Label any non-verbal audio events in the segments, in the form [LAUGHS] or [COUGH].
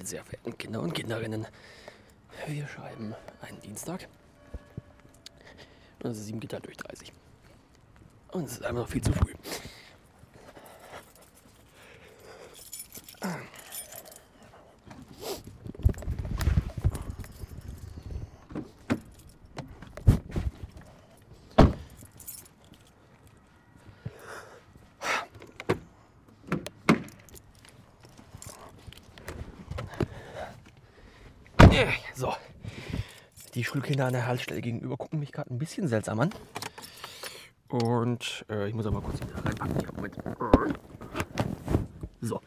meine sehr verehrten Kinder und Kinderinnen. Wir schreiben einen Dienstag. Es ist 7 geteilt durch 30. Und es ist einfach noch viel zu früh. So. Die Schulkinder an der Haltestelle gegenüber gucken mich gerade ein bisschen seltsam an. Und äh, ich muss aber kurz wieder reinpacken. Moment. So.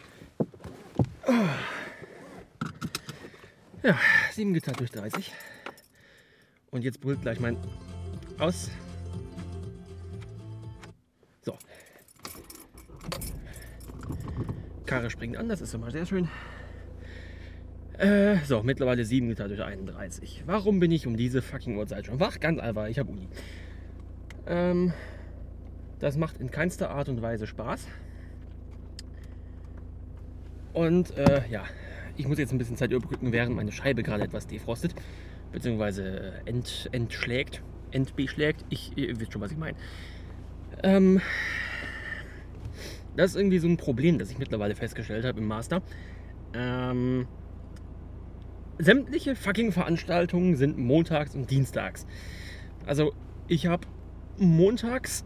Ja, 7 geteilt durch 30. Und jetzt brüllt gleich mein Aus. So. Karre springt an, das ist immer sehr schön. Äh, so, mittlerweile 7 geteilt durch 31. Warum bin ich um diese fucking Uhrzeit schon wach? Ganz einfach, ich habe Uni. Ähm, das macht in keinster Art und Weise Spaß. Und äh, ja, ich muss jetzt ein bisschen Zeit überbrücken, während meine Scheibe gerade etwas defrostet, beziehungsweise äh, ent, entschlägt, entbeschlägt. Ich, ihr wisst schon, was ich meine. Ähm, das ist irgendwie so ein Problem, das ich mittlerweile festgestellt habe im Master. Ähm, sämtliche fucking Veranstaltungen sind montags und dienstags. Also ich habe montags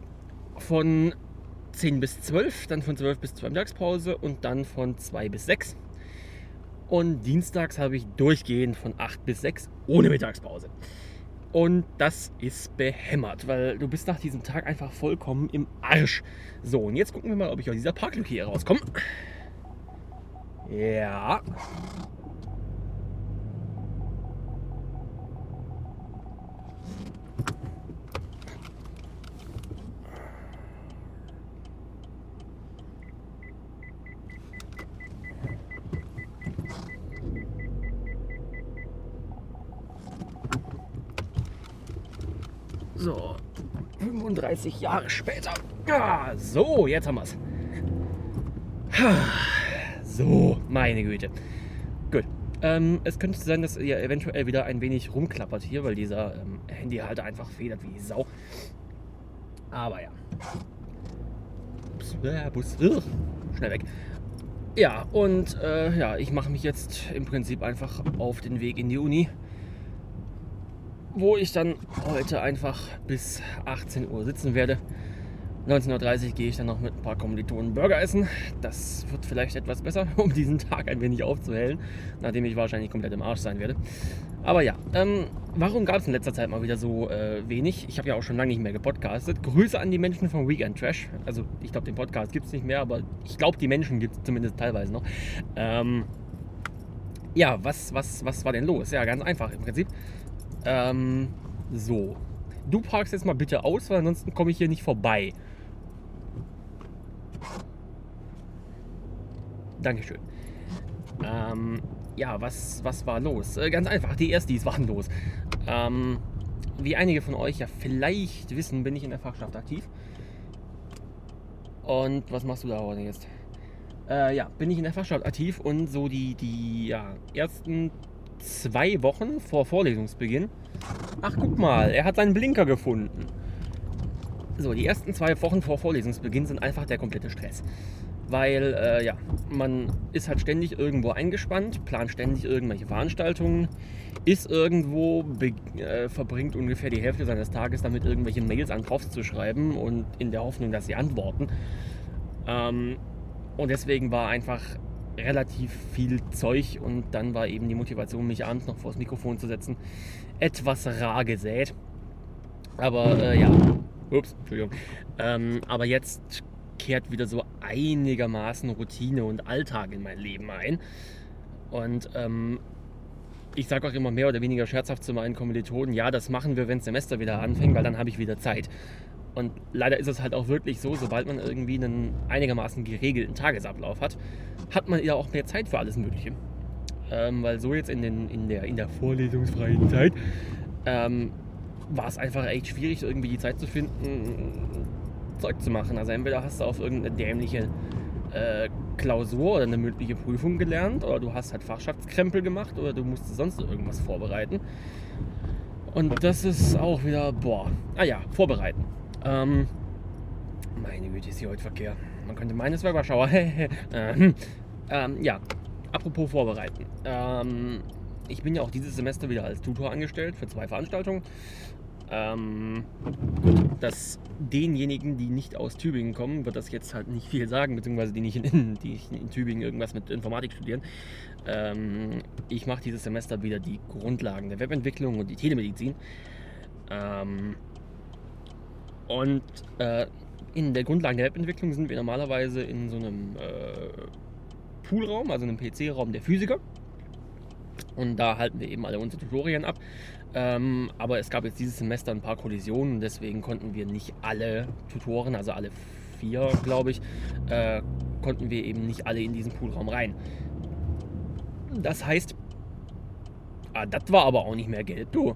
von 10 bis 12, dann von 12 bis 2 Mittagspause und dann von 2 bis 6. Und dienstags habe ich durchgehend von 8 bis 6 ohne Mittagspause. Und das ist behämmert, weil du bist nach diesem Tag einfach vollkommen im Arsch. So, und jetzt gucken wir mal, ob ich aus dieser Parklücke hier rauskomme. Ja. So, 35 Jahre später. Ah, so, jetzt haben wir es. So, meine Güte. Ähm, es könnte sein, dass ihr eventuell wieder ein wenig rumklappert hier, weil dieser ähm, Handyhalter einfach federt wie Sau. Aber ja. Ups, äh, Bus. Ugh, schnell weg. Ja, und äh, ja, ich mache mich jetzt im Prinzip einfach auf den Weg in die Uni wo ich dann heute einfach bis 18 Uhr sitzen werde. 19.30 Uhr gehe ich dann noch mit ein paar Kommilitonen Burger essen. Das wird vielleicht etwas besser, [LAUGHS] um diesen Tag ein wenig aufzuhellen, nachdem ich wahrscheinlich komplett im Arsch sein werde. Aber ja, ähm, warum gab es in letzter Zeit mal wieder so äh, wenig? Ich habe ja auch schon lange nicht mehr gepodcastet. Grüße an die Menschen von Weekend Trash. Also ich glaube, den Podcast gibt es nicht mehr, aber ich glaube, die Menschen gibt es zumindest teilweise noch. Ähm, ja, was, was, was war denn los? Ja, ganz einfach im Prinzip. Ähm, so. Du parkst jetzt mal bitte aus, weil ansonsten komme ich hier nicht vorbei. Dankeschön. Ähm, ja, was, was war los? Äh, ganz einfach, die Erstis waren los. Ähm, wie einige von euch ja vielleicht wissen, bin ich in der Fachschaft aktiv. Und was machst du da heute jetzt? Äh, ja, bin ich in der Fachschaft aktiv und so die, die ja, ersten zwei Wochen vor Vorlesungsbeginn. Ach, guck mal, er hat seinen Blinker gefunden. So, die ersten zwei Wochen vor Vorlesungsbeginn sind einfach der komplette Stress. Weil, äh, ja, man ist halt ständig irgendwo eingespannt, plant ständig irgendwelche Veranstaltungen, ist irgendwo, äh, verbringt ungefähr die Hälfte seines Tages damit, irgendwelche Mails an Profs zu schreiben und in der Hoffnung, dass sie antworten. Ähm, und deswegen war einfach relativ viel Zeug und dann war eben die Motivation, mich abends noch vors Mikrofon zu setzen, etwas rar gesät. Aber äh, ja, ups, Entschuldigung. Ähm, aber jetzt kehrt wieder so einigermaßen Routine und Alltag in mein Leben ein. Und ähm, ich sage auch immer mehr oder weniger scherzhaft zu meinen Kommilitonen, ja, das machen wir, wenn das Semester wieder anfängt, weil dann habe ich wieder Zeit. Und leider ist es halt auch wirklich so, sobald man irgendwie einen einigermaßen geregelten Tagesablauf hat, hat man ja auch mehr Zeit für alles Mögliche. Ähm, weil so jetzt in, den, in, der, in der vorlesungsfreien Zeit ähm, war es einfach echt schwierig, irgendwie die Zeit zu finden, Zeug zu machen. Also entweder hast du auf irgendeine dämliche äh, Klausur oder eine mündliche Prüfung gelernt oder du hast halt Fachschaftskrempel gemacht oder du musst sonst irgendwas vorbereiten. Und das ist auch wieder, boah, ah ja, vorbereiten. Ähm, meine Güte, ist hier heute Verkehr. Man könnte meines wäre Warschauer. [LAUGHS] ähm, ähm, ja, apropos vorbereiten. Ähm, ich bin ja auch dieses Semester wieder als Tutor angestellt für zwei Veranstaltungen. Ähm, dass denjenigen, die nicht aus Tübingen kommen, wird das jetzt halt nicht viel sagen, beziehungsweise die nicht in, die in Tübingen irgendwas mit Informatik studieren. Ähm, ich mache dieses Semester wieder die Grundlagen der Webentwicklung und die Telemedizin. Ähm, und äh, in der Grundlagen der Webentwicklung sind wir normalerweise in so einem äh, Poolraum, also einem PC-Raum der Physiker. Und da halten wir eben alle unsere Tutorien ab. Ähm, aber es gab jetzt dieses Semester ein paar Kollisionen, deswegen konnten wir nicht alle Tutoren, also alle vier, glaube ich, äh, konnten wir eben nicht alle in diesen Poolraum rein. Das heißt, ah, das war aber auch nicht mehr Geld, du.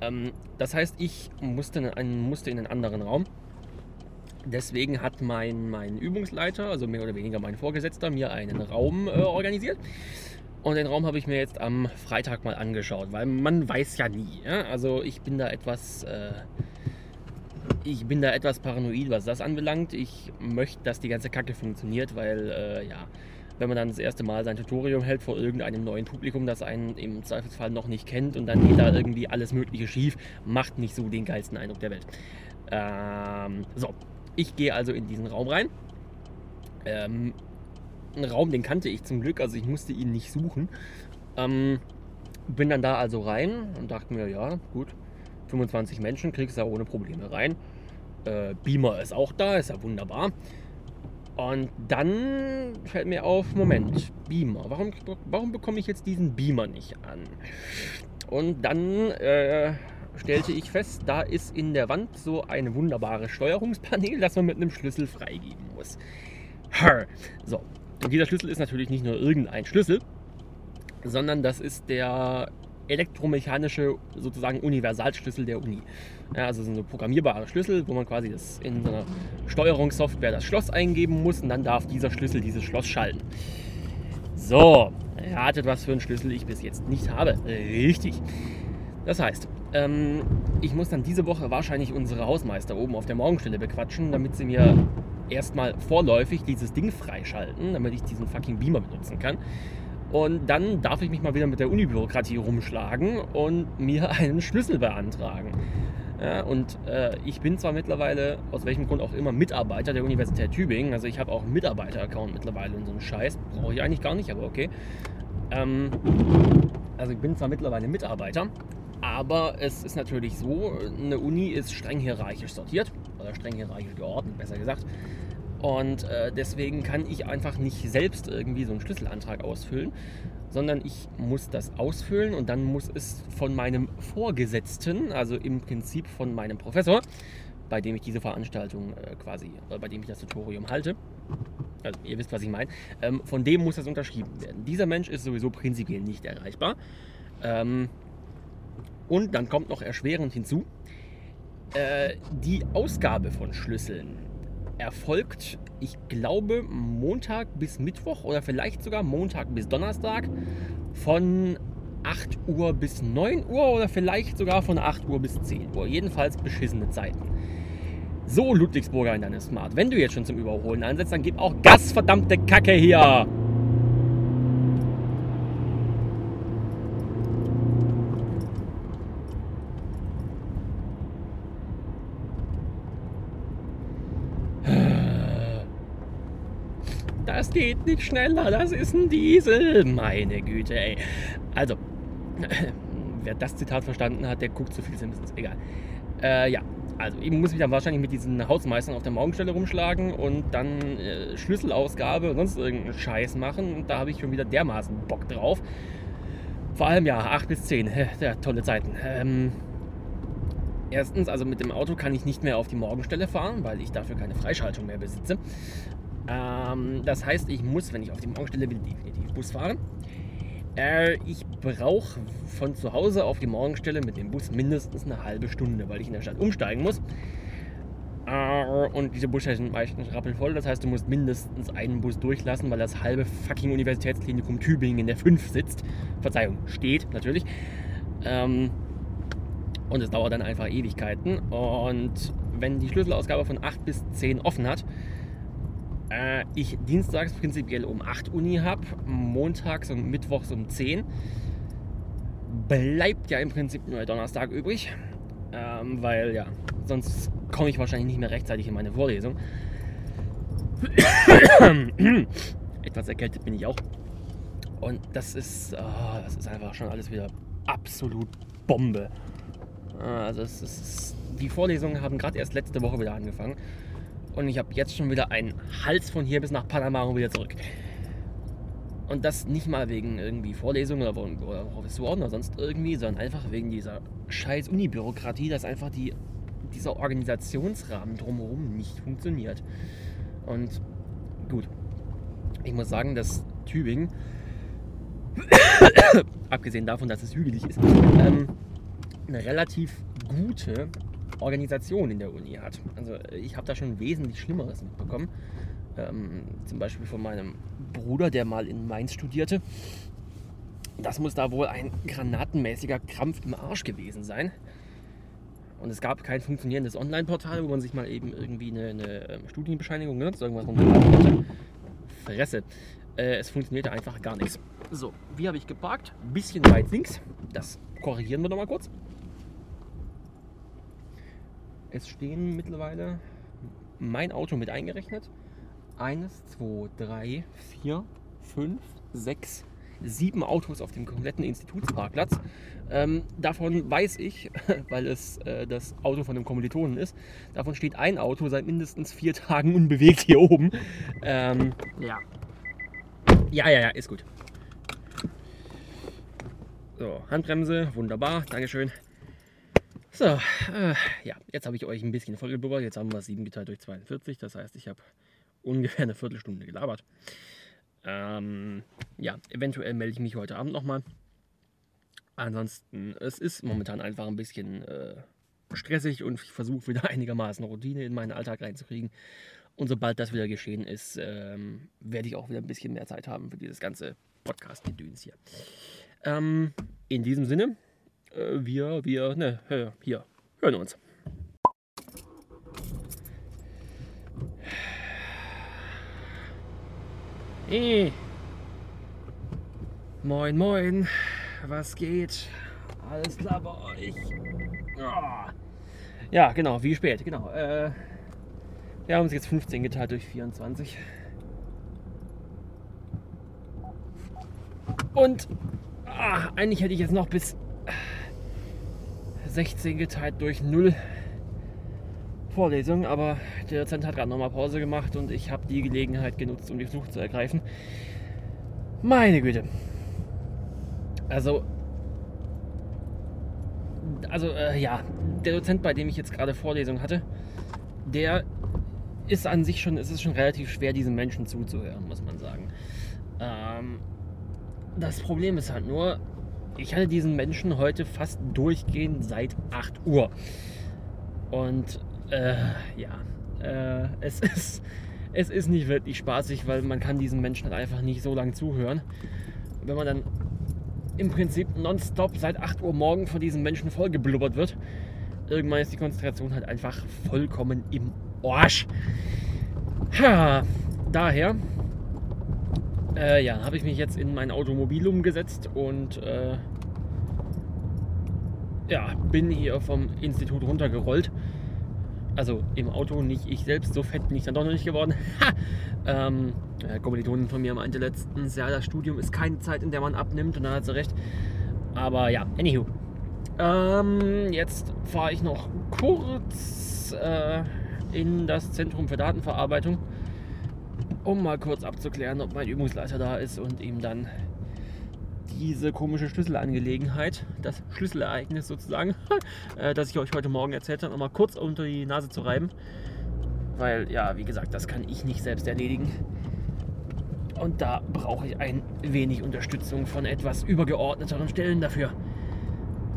Ähm, das heißt, ich musste in, einen, musste in einen anderen Raum. Deswegen hat mein, mein Übungsleiter, also mehr oder weniger mein Vorgesetzter, mir einen Raum äh, organisiert. Und den Raum habe ich mir jetzt am Freitag mal angeschaut, weil man weiß ja nie. Ja? Also ich bin da etwas, äh, ich bin da etwas paranoid, was das anbelangt. Ich möchte, dass die ganze Kacke funktioniert, weil äh, ja, wenn man dann das erste Mal sein Tutorium hält vor irgendeinem neuen Publikum, das einen im Zweifelsfall noch nicht kennt und dann geht da irgendwie alles Mögliche schief, macht nicht so den geilsten Eindruck der Welt. Ähm, so, ich gehe also in diesen Raum rein. Ähm, ein Raum, den kannte ich zum Glück, also ich musste ihn nicht suchen. Ähm, bin dann da also rein und dachte mir, ja, gut, 25 Menschen kriegst du ja ohne Probleme rein. Äh, Beamer ist auch da, ist ja wunderbar. Und dann fällt mir auf, Moment, Beamer, warum, warum bekomme ich jetzt diesen Beamer nicht an? Und dann äh, stellte ich fest, da ist in der Wand so ein wunderbares Steuerungspanel, das man mit einem Schlüssel freigeben muss. So, und dieser Schlüssel ist natürlich nicht nur irgendein Schlüssel, sondern das ist der elektromechanische sozusagen Universalschlüssel der Uni. Ja, also so ein programmierbarer Schlüssel, wo man quasi das in so einer Steuerungssoftware das Schloss eingeben muss und dann darf dieser Schlüssel dieses Schloss schalten. So, ratet, was für einen Schlüssel ich bis jetzt nicht habe. Richtig. Das heißt, ähm, ich muss dann diese Woche wahrscheinlich unsere Hausmeister oben auf der Morgenstelle bequatschen, damit sie mir erstmal vorläufig dieses Ding freischalten, damit ich diesen fucking Beamer benutzen kann. Und dann darf ich mich mal wieder mit der Unibürokratie rumschlagen und mir [LAUGHS] einen Schlüssel beantragen. Ja, und äh, ich bin zwar mittlerweile, aus welchem Grund auch immer, Mitarbeiter der Universität Tübingen. Also ich habe auch einen Mitarbeiter-Account mittlerweile und so einen Scheiß. Brauche ich eigentlich gar nicht, aber okay. Ähm, also ich bin zwar mittlerweile Mitarbeiter, aber es ist natürlich so, eine Uni ist streng hierarchisch sortiert oder streng hierarchisch geordnet, besser gesagt. Und äh, deswegen kann ich einfach nicht selbst irgendwie so einen Schlüsselantrag ausfüllen, sondern ich muss das ausfüllen und dann muss es von meinem Vorgesetzten, also im Prinzip von meinem Professor, bei dem ich diese Veranstaltung äh, quasi, äh, bei dem ich das Tutorium halte, also ihr wisst, was ich meine, ähm, von dem muss das unterschrieben werden. Dieser Mensch ist sowieso prinzipiell nicht erreichbar. Ähm, und dann kommt noch erschwerend hinzu, äh, die Ausgabe von Schlüsseln erfolgt, ich glaube, Montag bis Mittwoch oder vielleicht sogar Montag bis Donnerstag von 8 Uhr bis 9 Uhr oder vielleicht sogar von 8 Uhr bis 10 Uhr. Jedenfalls beschissene Zeiten. So, Ludwigsburger in deinem Smart. Wenn du jetzt schon zum Überholen einsetzt, dann gib auch Gas, verdammte Kacke hier! Das geht nicht schneller, das ist ein Diesel. Meine Güte, ey. Also, [CLEARS THROAT] wer das Zitat verstanden hat, der guckt zu viel Simpsons. Egal. Äh, ja, also ich muss mich dann wahrscheinlich mit diesen Hausmeistern auf der Morgenstelle rumschlagen und dann äh, Schlüsselausgabe und sonst irgendeinen Scheiß machen. Und da habe ich schon wieder dermaßen Bock drauf. Vor allem ja, 8 bis 10. Ja, tolle Zeiten. Ähm, erstens, also mit dem Auto kann ich nicht mehr auf die Morgenstelle fahren, weil ich dafür keine Freischaltung mehr besitze. Ähm, das heißt, ich muss, wenn ich auf die Morgenstelle will, definitiv Bus fahren. Äh, ich brauche von zu Hause auf die Morgenstelle mit dem Bus mindestens eine halbe Stunde, weil ich in der Stadt umsteigen muss. Äh, und diese Busse sind meistens rappelvoll. Das heißt, du musst mindestens einen Bus durchlassen, weil das halbe fucking Universitätsklinikum Tübingen in der 5 sitzt. Verzeihung, steht natürlich. Ähm, und es dauert dann einfach Ewigkeiten. Und wenn die Schlüsselausgabe von 8 bis 10 offen hat, äh, ich dienstags prinzipiell um 8 Uni habe, montags und mittwochs um 10, bleibt ja im Prinzip nur Donnerstag übrig. Ähm, weil ja, sonst komme ich wahrscheinlich nicht mehr rechtzeitig in meine Vorlesung. [COUGHS] Etwas erkältet bin ich auch. Und das ist, oh, das ist einfach schon alles wieder absolut Bombe. Also es ist, die Vorlesungen haben gerade erst letzte Woche wieder angefangen. Und ich habe jetzt schon wieder einen Hals von hier bis nach Panama und wieder zurück. Und das nicht mal wegen irgendwie Vorlesungen oder, oder Professoren oder sonst irgendwie, sondern einfach wegen dieser scheiß Uni-Bürokratie, dass einfach die, dieser Organisationsrahmen drumherum nicht funktioniert. Und gut, ich muss sagen, dass Tübingen, [COUGHS] abgesehen davon, dass es hügelig ist, ähm, eine relativ gute Organisation in der Uni hat. Also ich habe da schon wesentlich Schlimmeres mitbekommen. Ähm, zum Beispiel von meinem Bruder, der mal in Mainz studierte. Das muss da wohl ein granatenmäßiger Krampf im Arsch gewesen sein. Und es gab kein funktionierendes Online-Portal, wo man sich mal eben irgendwie eine, eine ähm, Studienbescheinigung oder irgendwas runterladen konnte. Fresse. Äh, es funktionierte einfach gar nichts. So, wie habe ich geparkt? Bisschen weit links. Das korrigieren wir nochmal kurz. Es stehen mittlerweile mein Auto mit eingerechnet. Eines, zwei, drei, vier, fünf, sechs, sieben Autos auf dem kompletten Institutsparkplatz. Ähm, davon weiß ich, [LAUGHS] weil es äh, das Auto von einem Kommilitonen ist, davon steht ein Auto seit mindestens vier Tagen unbewegt hier oben. Ähm, ja. Ja, ja, ja, ist gut. So, Handbremse, wunderbar, Dankeschön. So, äh, ja, jetzt habe ich euch ein bisschen vollgeblubbert. Jetzt haben wir 7 geteilt durch 42. Das heißt, ich habe ungefähr eine Viertelstunde gelabert. Ähm, ja, eventuell melde ich mich heute Abend nochmal. Ansonsten, es ist momentan einfach ein bisschen äh, stressig und ich versuche wieder [LAUGHS] einigermaßen Routine in meinen Alltag reinzukriegen. Und sobald das wieder geschehen ist, ähm, werde ich auch wieder ein bisschen mehr Zeit haben für dieses ganze Podcast-Gedöns hier. Ähm, in diesem Sinne, wir, wir, ne, hier, hören uns. Hey. Moin, moin. Was geht? Alles klar bei euch? Oh. Ja, genau, wie spät, genau. Äh, wir haben uns jetzt 15 geteilt durch 24. Und ah, eigentlich hätte ich jetzt noch bis 16 geteilt durch 0 Vorlesung, aber der Dozent hat gerade nochmal Pause gemacht und ich habe die Gelegenheit genutzt, um die Flucht zu ergreifen. Meine Güte. Also, also äh, ja, der Dozent, bei dem ich jetzt gerade Vorlesung hatte, der ist an sich schon, es ist schon relativ schwer, diesen Menschen zuzuhören, muss man sagen. Ähm, das Problem ist halt nur, ich hatte diesen Menschen heute fast durchgehend seit 8 Uhr. Und äh, ja, äh, es, [LAUGHS] ist, es ist nicht wirklich spaßig, weil man kann diesen Menschen halt einfach nicht so lange zuhören. Wenn man dann im Prinzip nonstop seit 8 Uhr morgen von diesen Menschen vollgeblubbert wird, irgendwann ist die Konzentration halt einfach vollkommen im Arsch. Ha, daher äh, ja, habe ich mich jetzt in mein Automobil umgesetzt und äh, ja, bin hier vom Institut runtergerollt. Also im Auto nicht ich selbst, so fett bin ich dann doch noch nicht geworden. [LAUGHS] Ha! Ähm, der Kommilitonin von mir meinte letztens, ja, das Studium ist keine Zeit, in der man abnimmt und dann hat sie recht. Aber ja, anywho. Ähm, jetzt fahre ich noch kurz äh, in das Zentrum für Datenverarbeitung um mal kurz abzuklären, ob mein Übungsleiter da ist und ihm dann diese komische Schlüsselangelegenheit, das Schlüsselereignis sozusagen, [LAUGHS] äh, das ich euch heute Morgen erzählt habe, nochmal kurz unter die Nase zu reiben. Weil, ja, wie gesagt, das kann ich nicht selbst erledigen. Und da brauche ich ein wenig Unterstützung von etwas übergeordneteren Stellen dafür.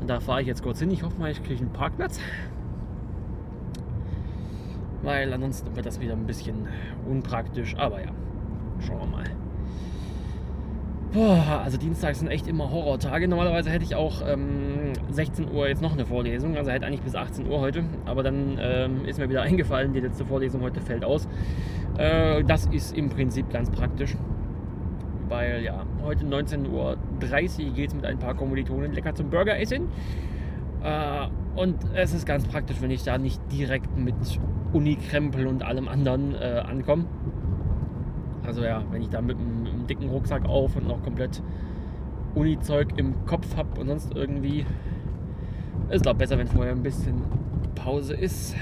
Und da fahre ich jetzt kurz hin. Ich hoffe mal, ich kriege einen Parkplatz. Weil ansonsten wird das wieder ein bisschen unpraktisch. Aber ja, schauen wir mal. Boah, also Dienstags sind echt immer Horrortage. Normalerweise hätte ich auch ähm, 16 Uhr jetzt noch eine Vorlesung, also hätte eigentlich bis 18 Uhr heute. Aber dann ähm, ist mir wieder [LAUGHS] eingefallen, die letzte Vorlesung heute fällt aus. Äh, das ist im Prinzip ganz praktisch, weil ja, heute 19.30 Uhr geht es mit ein paar Kommilitonen lecker zum Burger essen. Äh, und es ist ganz praktisch, wenn ich da nicht direkt mit Unikrempel und allem anderen äh, ankomme. Also ja, wenn ich da mit einem, mit einem dicken Rucksack auf und noch komplett Uni-Zeug im Kopf habe und sonst irgendwie. Ist glaube besser, wenn vorher ein bisschen Pause ist.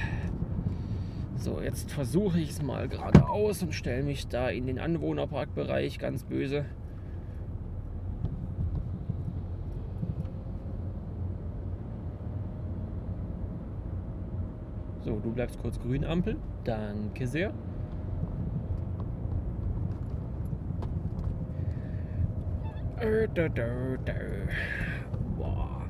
So, jetzt versuche ich es mal geradeaus und stelle mich da in den Anwohnerparkbereich ganz böse. So, du bleibst kurz grün, Ampel. Danke sehr. Boah.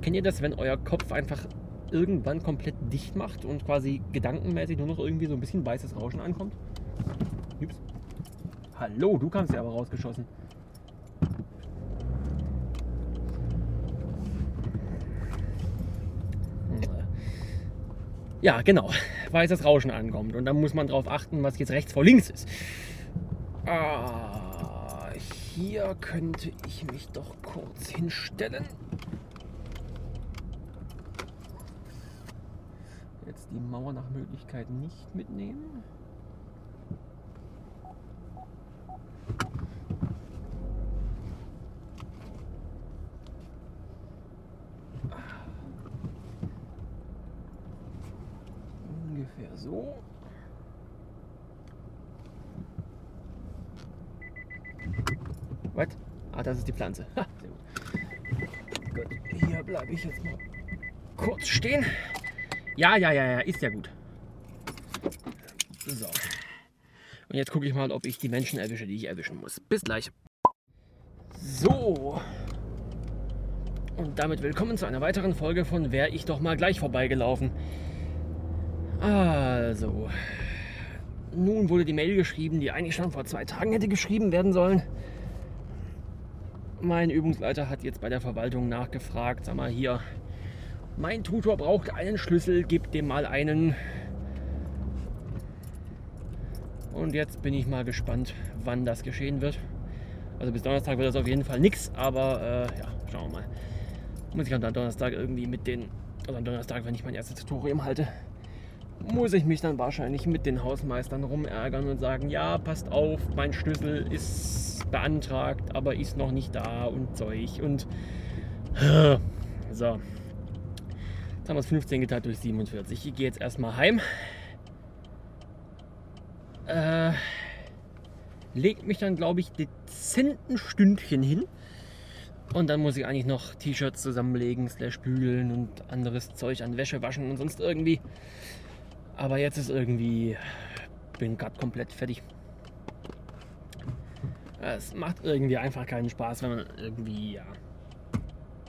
Kennt ihr das, wenn euer Kopf einfach irgendwann komplett dicht macht und quasi gedankenmäßig nur noch irgendwie so ein bisschen weißes Rauschen ankommt? Ups. Hallo, du kamst ja aber rausgeschossen. Ja, genau. [LAUGHS] Weißes Rauschen ankommt. Und dann muss man darauf achten, was jetzt rechts vor links ist. Ah, hier könnte ich mich doch kurz hinstellen. Jetzt die Mauer nach Möglichkeit nicht mitnehmen. Ungefähr so. Was? Ah, das ist die Pflanze. Gut. Hier bleibe ich jetzt mal kurz stehen. Ja, ja, ja, ja, ist ja gut. So. Und jetzt gucke ich mal, ob ich die Menschen erwische, die ich erwischen muss. Bis gleich. So. Und damit willkommen zu einer weiteren Folge von Wäre ich doch mal gleich vorbeigelaufen. Also. Nun wurde die Mail geschrieben, die eigentlich schon vor zwei Tagen hätte geschrieben werden sollen. Mein Übungsleiter hat jetzt bei der Verwaltung nachgefragt, sag mal hier, mein Tutor braucht einen Schlüssel, gib dem mal einen. Und jetzt bin ich mal gespannt, wann das geschehen wird. Also bis Donnerstag wird das auf jeden Fall nichts, aber äh, ja, schauen wir mal. Muss ich am Donnerstag irgendwie mit den, also am Donnerstag, wenn ich mein erstes Tutorium halte, muss ich mich dann wahrscheinlich mit den Hausmeistern rumärgern und sagen, ja, passt auf, mein Schlüssel ist beantragt, aber ist noch nicht da und Zeug und [LAUGHS] so. Jetzt haben wir es 15 geteilt durch 47. Ich gehe jetzt erstmal heim. Äh, leg mich dann, glaube ich, dezenten Stündchen hin. Und dann muss ich eigentlich noch T-Shirts zusammenlegen, slash bügeln und anderes Zeug an Wäsche waschen und sonst irgendwie. Aber jetzt ist irgendwie, bin gerade komplett fertig. Es macht irgendwie einfach keinen Spaß, wenn man irgendwie ja,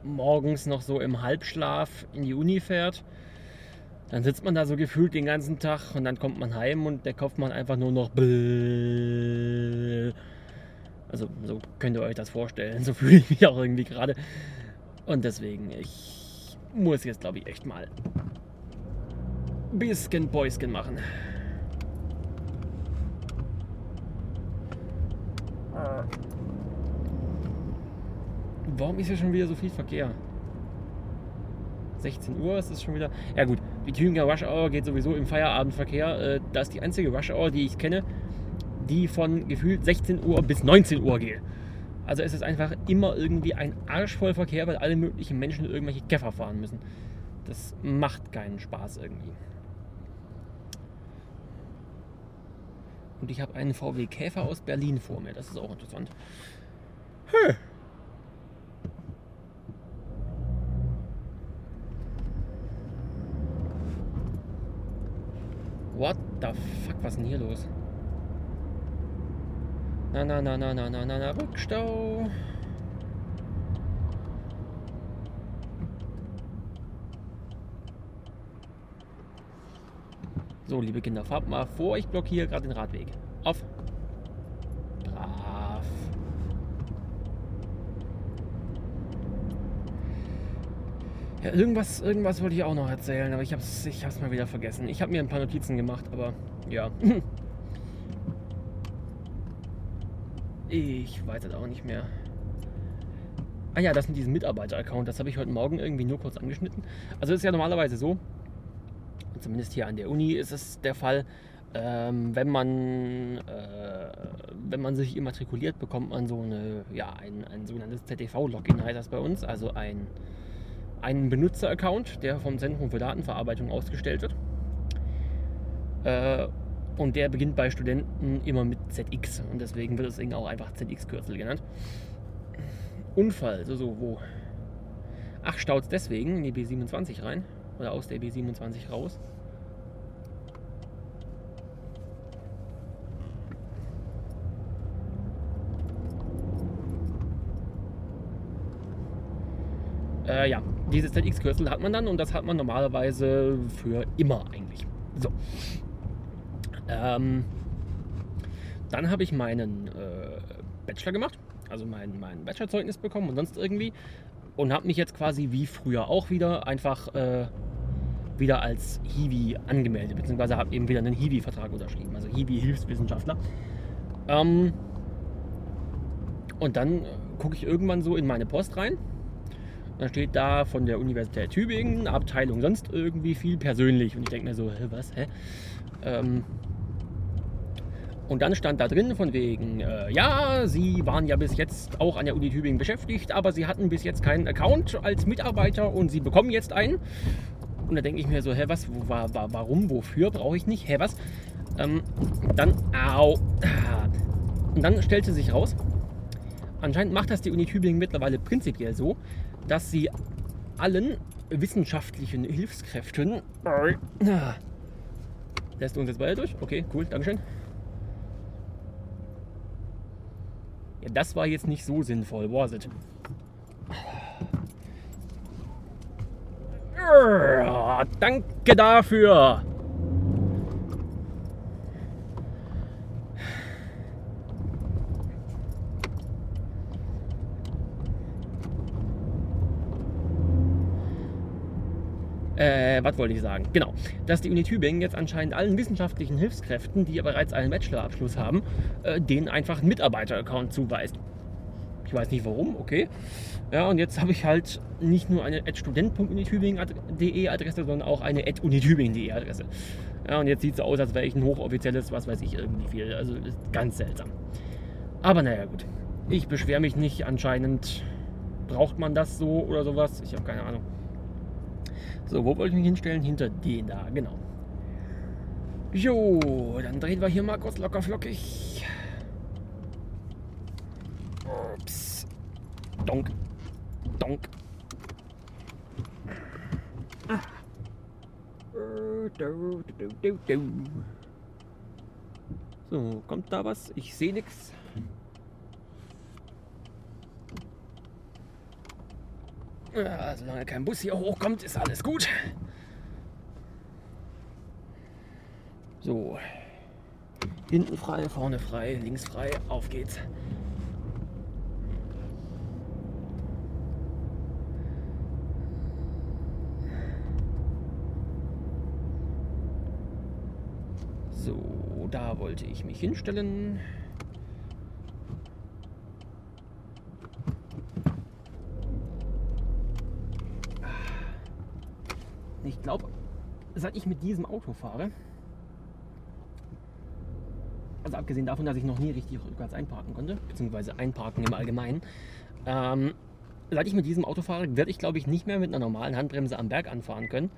morgens noch so im Halbschlaf in die Uni fährt. Dann sitzt man da so gefühlt den ganzen Tag und dann kommt man heim und der Kopf macht einfach nur noch. Also so könnt ihr euch das vorstellen. [LAUGHS] So fühle ich mich auch irgendwie gerade. Und deswegen, ich muss jetzt glaube ich echt mal bisschen Päuschen machen. Warum ist hier schon wieder so viel Verkehr? 16 Uhr ist es schon wieder. Ja gut, die Tübinger Rush Hour geht sowieso im Feierabendverkehr. Äh, das ist die einzige Rush Hour, die ich kenne, die von gefühlt 16 Uhr bis 19 Uhr geht. Also es ist einfach immer irgendwie ein Arsch voll Verkehr, weil alle möglichen Menschen irgendwelche Käfer fahren müssen. Das macht keinen Spaß irgendwie. Und ich habe einen VW Käfer aus Berlin vor mir. Das ist auch interessant. Hm. What the fuck, was ist denn hier los? Na, na, na, na, na, na, na, na, Rückstau. So, liebe Kinder, fahrt mal vor, ich blockiere gerade den Radweg. Auf. Brav. Ja, irgendwas, irgendwas wollte ich auch noch erzählen, aber ich habe es ich mal wieder vergessen. Ich habe mir ein paar Notizen gemacht, aber ja. [LAUGHS] Ich weiß es auch nicht mehr. Ah ja, das mit diesem Mitarbeiter-Account, das habe ich heute Morgen irgendwie nur kurz angeschnitten. Also ist ja normalerweise so, zumindest hier an der Uni ist es der Fall, ähm, wenn, man, äh, wenn man sich immatrikuliert, bekommt man so eine, ja, ein, ein sogenanntes ZTV-Login, heißt das bei uns, also ein, einen Benutzer-Account, der vom Zentrum für Datenverarbeitung ausgestellt wird. Äh, und der beginnt bei Studenten immer mit ZX und deswegen wird es Ding auch einfach ZX-Kürzel genannt. Unfall, so, so, wo? Ach, staut es deswegen in die B27 rein oder aus der B27 raus. Äh, ja, dieses ZX-Kürzel hat man dann und das hat man normalerweise für immer eigentlich. So. Ähm, dann habe ich meinen äh, Bachelor gemacht, also mein, mein Bachelorzeugnis bekommen und sonst irgendwie. Und habe mich jetzt quasi wie früher auch wieder einfach äh, wieder als Hiwi angemeldet, beziehungsweise habe eben wieder einen Hiwi-Vertrag unterschrieben, also Hiwi-Hilfswissenschaftler. Ähm, und dann gucke ich irgendwann so in meine Post rein. Dann steht da von der Universität Tübingen, Abteilung sonst irgendwie viel persönlich. Und ich denke mir so, hä, was, hä? Ähm, und dann stand da drin von wegen, äh, ja, Sie waren ja bis jetzt auch an der Uni Tübingen beschäftigt, aber Sie hatten bis jetzt keinen Account als Mitarbeiter und Sie bekommen jetzt einen. Und da denke ich mir so, hä, was, wo, war, war, warum, wofür brauche ich nicht, hä, was? Ähm, dann, au. Und dann stellte sich raus, anscheinend macht das die Uni Tübingen mittlerweile prinzipiell so, dass sie allen wissenschaftlichen Hilfskräften. Lässt du uns jetzt weiter durch? Okay, cool, Dankeschön. Ja, das war jetzt nicht so sinnvoll, was it? Danke dafür! Äh, was wollte ich sagen? Genau, dass die Uni Tübingen jetzt anscheinend allen wissenschaftlichen Hilfskräften, die ja bereits einen Bachelorabschluss haben, äh, denen einfach einen Mitarbeiter-Account zuweist. Ich weiß nicht warum, okay. Ja, und jetzt habe ich halt nicht nur eine student.unitübingen.de Adresse, sondern auch eine unitübingen.de Adresse. Ja, und jetzt sieht es so aus, als wäre ich ein hochoffizielles, was weiß ich, irgendwie viel. Also ist ganz seltsam. Aber naja, gut. Ich beschwere mich nicht. Anscheinend braucht man das so oder sowas. Ich habe keine Ahnung. So, wo wollte ich mich hinstellen? Hinter den da, genau. Jo, dann drehen wir hier mal kurz locker flockig. Ups. Donk. Donk. Ah. So, kommt da was? Ich sehe nichts. Ja, solange kein Bus hier hochkommt, ist alles gut. So. Hinten frei, vorne frei, links frei, auf geht's. So, da wollte ich mich hinstellen. Ich glaube, seit ich mit diesem Auto fahre, also abgesehen davon, dass ich noch nie richtig rückwärts einparken konnte, beziehungsweise einparken im Allgemeinen, ähm, seit ich mit diesem Auto fahre, werde ich glaube ich nicht mehr mit einer normalen Handbremse am Berg anfahren können,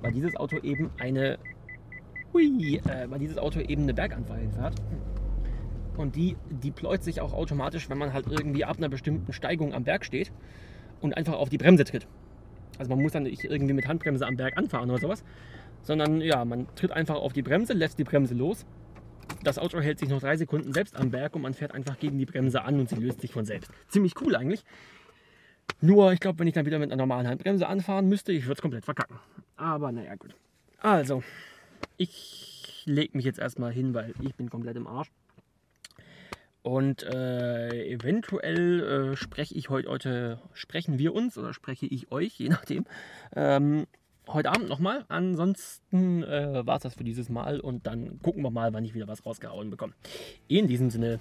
weil dieses Auto eben eine, hui, äh, weil dieses Auto eben eine Berganfahrhilfe hat. Und die deployt sich auch automatisch, wenn man halt irgendwie ab einer bestimmten Steigung am Berg steht und einfach auf die Bremse tritt. Also man muss dann nicht irgendwie mit Handbremse am Berg anfahren oder sowas, sondern ja, man tritt einfach auf die Bremse, lässt die Bremse los. Das Auto hält sich noch drei Sekunden selbst am Berg und man fährt einfach gegen die Bremse an und sie löst sich von selbst. Ziemlich cool eigentlich. Nur, ich glaube, wenn ich dann wieder mit einer normalen Handbremse anfahren müsste, ich würde es komplett verkacken. Aber naja, gut. Also, ich lege mich jetzt erstmal hin, weil ich bin komplett im Arsch. Und äh, eventuell äh, spreche ich heute, heute, sprechen wir uns oder spreche ich euch, je nachdem, ähm, heute Abend nochmal. Ansonsten äh, war es das für dieses Mal und dann gucken wir mal, wann ich wieder was rausgehauen bekomme. In diesem Sinne,